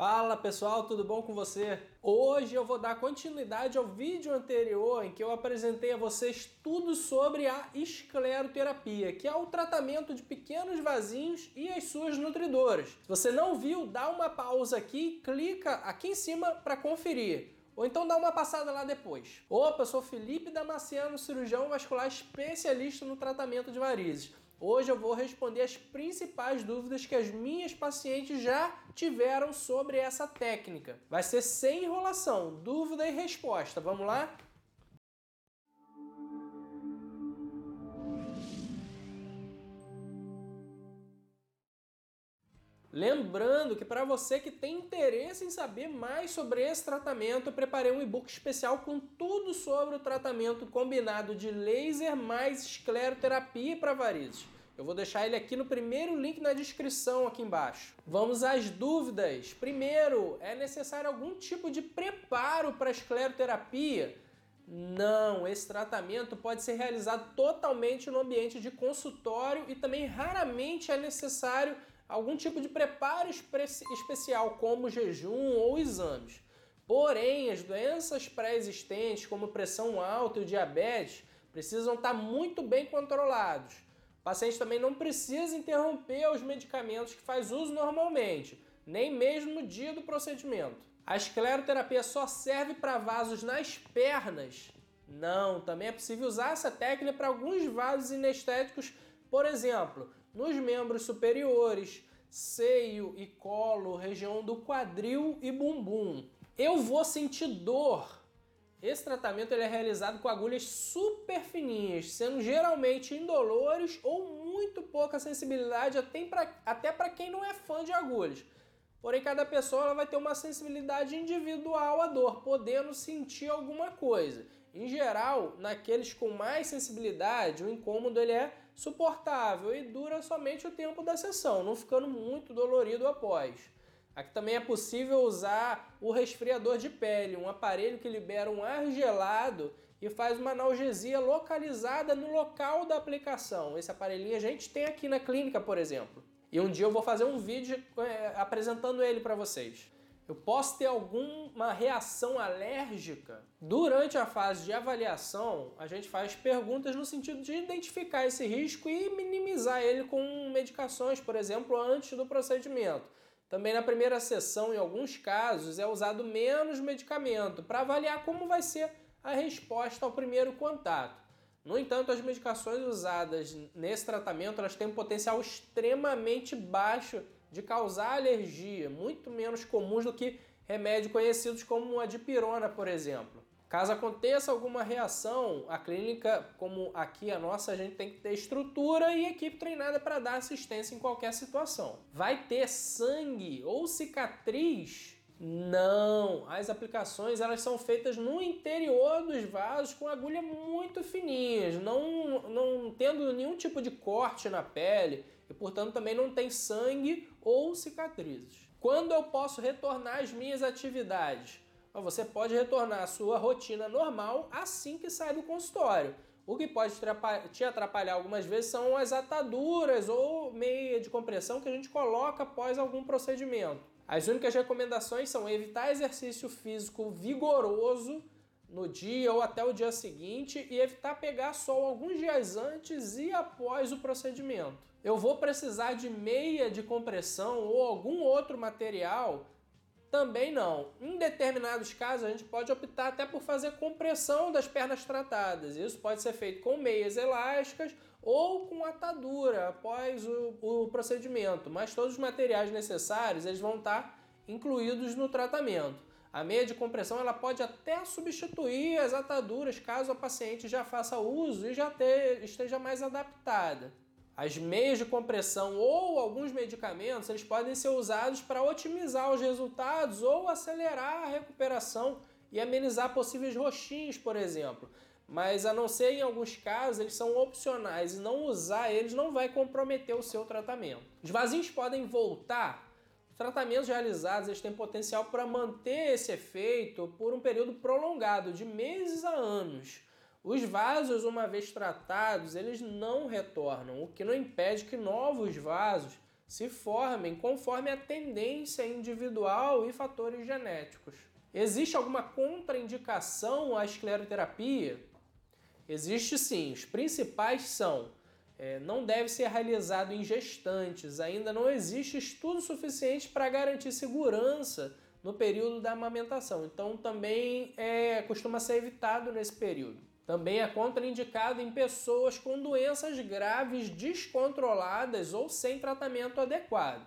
Fala pessoal, tudo bom com você? Hoje eu vou dar continuidade ao vídeo anterior em que eu apresentei a vocês tudo sobre a escleroterapia, que é o tratamento de pequenos vasinhos e as suas nutridoras. Se você não viu, dá uma pausa aqui clica aqui em cima para conferir. Ou então dá uma passada lá depois. Opa, eu sou Felipe Damasceno, cirurgião vascular especialista no tratamento de varizes. Hoje eu vou responder as principais dúvidas que as minhas pacientes já tiveram sobre essa técnica. Vai ser sem enrolação, dúvida e resposta. Vamos lá? Lembrando que para você que tem interesse em saber mais sobre esse tratamento, eu preparei um e-book especial com tudo sobre o tratamento combinado de laser mais escleroterapia para varizes. Eu vou deixar ele aqui no primeiro link na descrição aqui embaixo. Vamos às dúvidas. Primeiro, é necessário algum tipo de preparo para escleroterapia? Não, esse tratamento pode ser realizado totalmente no ambiente de consultório e também raramente é necessário algum tipo de preparo especial, como jejum ou exames. Porém, as doenças pré-existentes, como pressão alta e diabetes, precisam estar muito bem controlados. O paciente também não precisa interromper os medicamentos que faz uso normalmente, nem mesmo no dia do procedimento. A escleroterapia só serve para vasos nas pernas? Não, também é possível usar essa técnica para alguns vasos inestéticos, por exemplo, nos membros superiores, seio e colo, região do quadril e bumbum. Eu vou sentir dor. Esse tratamento ele é realizado com agulhas super fininhas, sendo geralmente indolores ou muito pouca sensibilidade até para quem não é fã de agulhas. Porém, cada pessoa vai ter uma sensibilidade individual à dor, podendo sentir alguma coisa. Em geral, naqueles com mais sensibilidade, o incômodo ele é suportável e dura somente o tempo da sessão, não ficando muito dolorido após. Aqui também é possível usar o resfriador de pele, um aparelho que libera um ar gelado e faz uma analgesia localizada no local da aplicação. Esse aparelhinho a gente tem aqui na clínica, por exemplo. E um dia eu vou fazer um vídeo é, apresentando ele para vocês. Eu posso ter alguma reação alérgica? Durante a fase de avaliação, a gente faz perguntas no sentido de identificar esse risco e minimizar ele com medicações, por exemplo, antes do procedimento. Também na primeira sessão, em alguns casos, é usado menos medicamento para avaliar como vai ser a resposta ao primeiro contato. No entanto, as medicações usadas nesse tratamento elas têm um potencial extremamente baixo de causar alergia, muito menos comuns do que remédios conhecidos como a dipirona, por exemplo. Caso aconteça alguma reação, a clínica, como aqui a nossa, a gente tem que ter estrutura e equipe treinada para dar assistência em qualquer situação. Vai ter sangue ou cicatriz não, as aplicações elas são feitas no interior dos vasos com agulha muito fininhas, não, não tendo nenhum tipo de corte na pele e, portanto, também não tem sangue ou cicatrizes. Quando eu posso retornar às minhas atividades? Você pode retornar à sua rotina normal assim que sai do consultório. O que pode te atrapalhar algumas vezes são as ataduras ou meia de compressão que a gente coloca após algum procedimento. As únicas recomendações são evitar exercício físico vigoroso no dia ou até o dia seguinte e evitar pegar sol alguns dias antes e após o procedimento. Eu vou precisar de meia de compressão ou algum outro material também não. Em determinados casos, a gente pode optar até por fazer compressão das pernas tratadas. Isso pode ser feito com meias elásticas ou com atadura após o, o procedimento, mas todos os materiais necessários eles vão estar incluídos no tratamento. A meia de compressão ela pode até substituir as ataduras caso a paciente já faça uso e já esteja mais adaptada. As meias de compressão ou alguns medicamentos, eles podem ser usados para otimizar os resultados ou acelerar a recuperação e amenizar possíveis roxinhos, por exemplo. Mas a não ser em alguns casos, eles são opcionais e não usar eles não vai comprometer o seu tratamento. Os vasinhos podem voltar. Os tratamentos realizados eles têm potencial para manter esse efeito por um período prolongado, de meses a anos. Os vasos, uma vez tratados, eles não retornam, o que não impede que novos vasos se formem conforme a tendência individual e fatores genéticos. Existe alguma contraindicação à escleroterapia? Existe sim. Os principais são: é, não deve ser realizado em gestantes, ainda não existe estudo suficiente para garantir segurança no período da amamentação. Então também é, costuma ser evitado nesse período. Também é contraindicado em pessoas com doenças graves descontroladas ou sem tratamento adequado.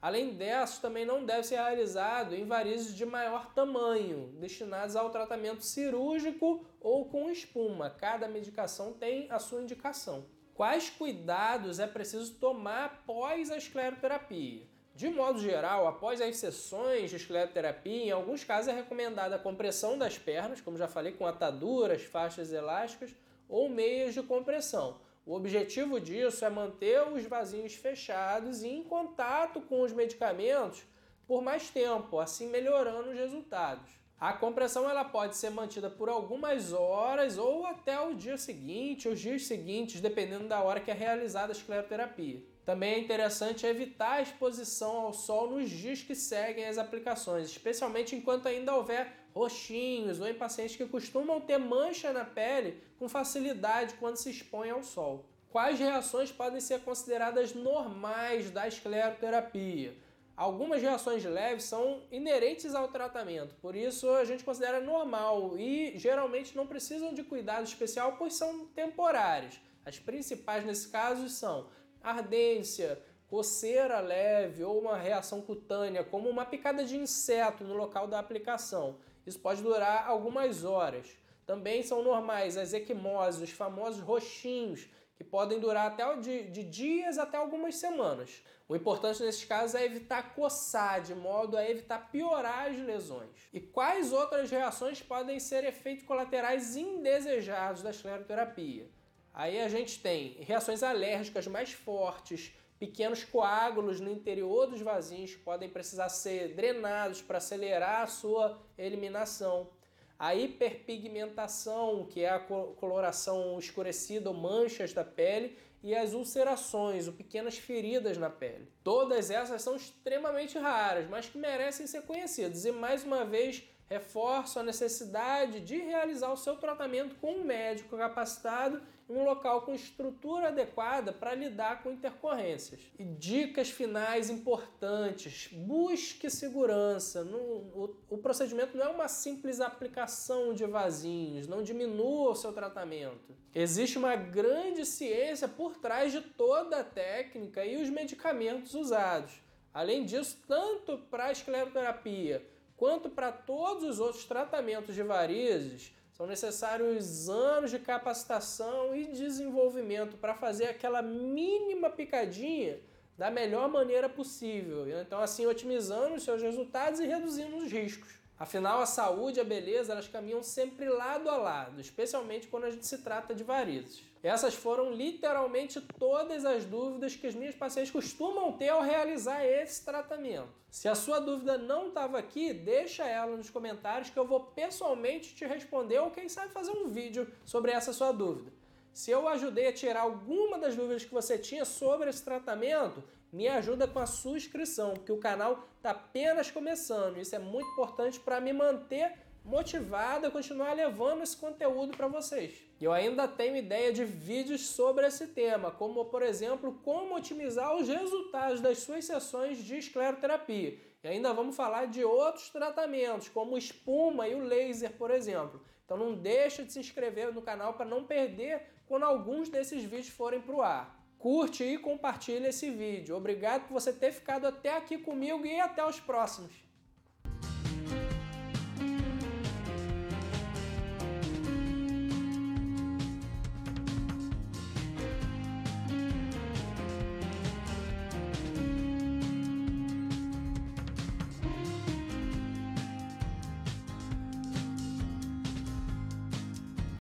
Além dessas, também não deve ser realizado em varizes de maior tamanho, destinados ao tratamento cirúrgico ou com espuma. Cada medicação tem a sua indicação. Quais cuidados é preciso tomar após a escleroterapia? De modo geral, após as sessões de escleroterapia, em alguns casos é recomendada a compressão das pernas, como já falei, com ataduras, faixas elásticas ou meias de compressão o objetivo disso é manter os vasinhos fechados e em contato com os medicamentos por mais tempo, assim melhorando os resultados. A compressão ela pode ser mantida por algumas horas ou até o dia seguinte, os dias seguintes, dependendo da hora que é realizada a escleroterapia. Também é interessante evitar a exposição ao sol nos dias que seguem as aplicações, especialmente enquanto ainda houver roxinhos ou em pacientes que costumam ter mancha na pele com facilidade quando se expõem ao sol. Quais reações podem ser consideradas normais da escleroterapia? Algumas reações leves são inerentes ao tratamento, por isso a gente considera normal e geralmente não precisam de cuidado especial, pois são temporárias. As principais nesse caso são ardência, coceira leve ou uma reação cutânea, como uma picada de inseto no local da aplicação. Isso pode durar algumas horas. Também são normais as equimoses, os famosos roxinhos, que podem durar até de, de dias até algumas semanas. O importante nesses casos é evitar coçar, de modo a evitar piorar as lesões. E quais outras reações podem ser efeitos colaterais indesejados da escleroterapia? Aí a gente tem reações alérgicas mais fortes, pequenos coágulos no interior dos vasinhos que podem precisar ser drenados para acelerar a sua eliminação. A hiperpigmentação, que é a coloração escurecida ou manchas da pele, e as ulcerações, ou pequenas feridas na pele. Todas essas são extremamente raras, mas que merecem ser conhecidas. E mais uma vez, reforço a necessidade de realizar o seu tratamento com um médico capacitado um local com estrutura adequada para lidar com intercorrências. E dicas finais importantes: busque segurança. o, o procedimento não é uma simples aplicação de vasinhos, não diminua o seu tratamento. Existe uma grande ciência por trás de toda a técnica e os medicamentos usados. Além disso, tanto para a escleroterapia quanto para todos os outros tratamentos de varizes, são necessários anos de capacitação e desenvolvimento para fazer aquela mínima picadinha da melhor maneira possível. Então, assim, otimizando os seus resultados e reduzindo os riscos. Afinal, a saúde e a beleza elas caminham sempre lado a lado, especialmente quando a gente se trata de varizes. Essas foram literalmente todas as dúvidas que as minhas pacientes costumam ter ao realizar esse tratamento. Se a sua dúvida não estava aqui, deixa ela nos comentários que eu vou pessoalmente te responder ou quem sabe fazer um vídeo sobre essa sua dúvida. Se eu ajudei a tirar alguma das dúvidas que você tinha sobre esse tratamento, me ajuda com a sua inscrição, porque o canal está apenas começando. Isso é muito importante para me manter motivado a continuar levando esse conteúdo para vocês. Eu ainda tenho ideia de vídeos sobre esse tema, como por exemplo, como otimizar os resultados das suas sessões de escleroterapia. E ainda vamos falar de outros tratamentos, como espuma e o laser, por exemplo. Então não deixa de se inscrever no canal para não perder quando alguns desses vídeos forem para o ar. Curte e compartilha esse vídeo. Obrigado por você ter ficado até aqui comigo e até os próximos.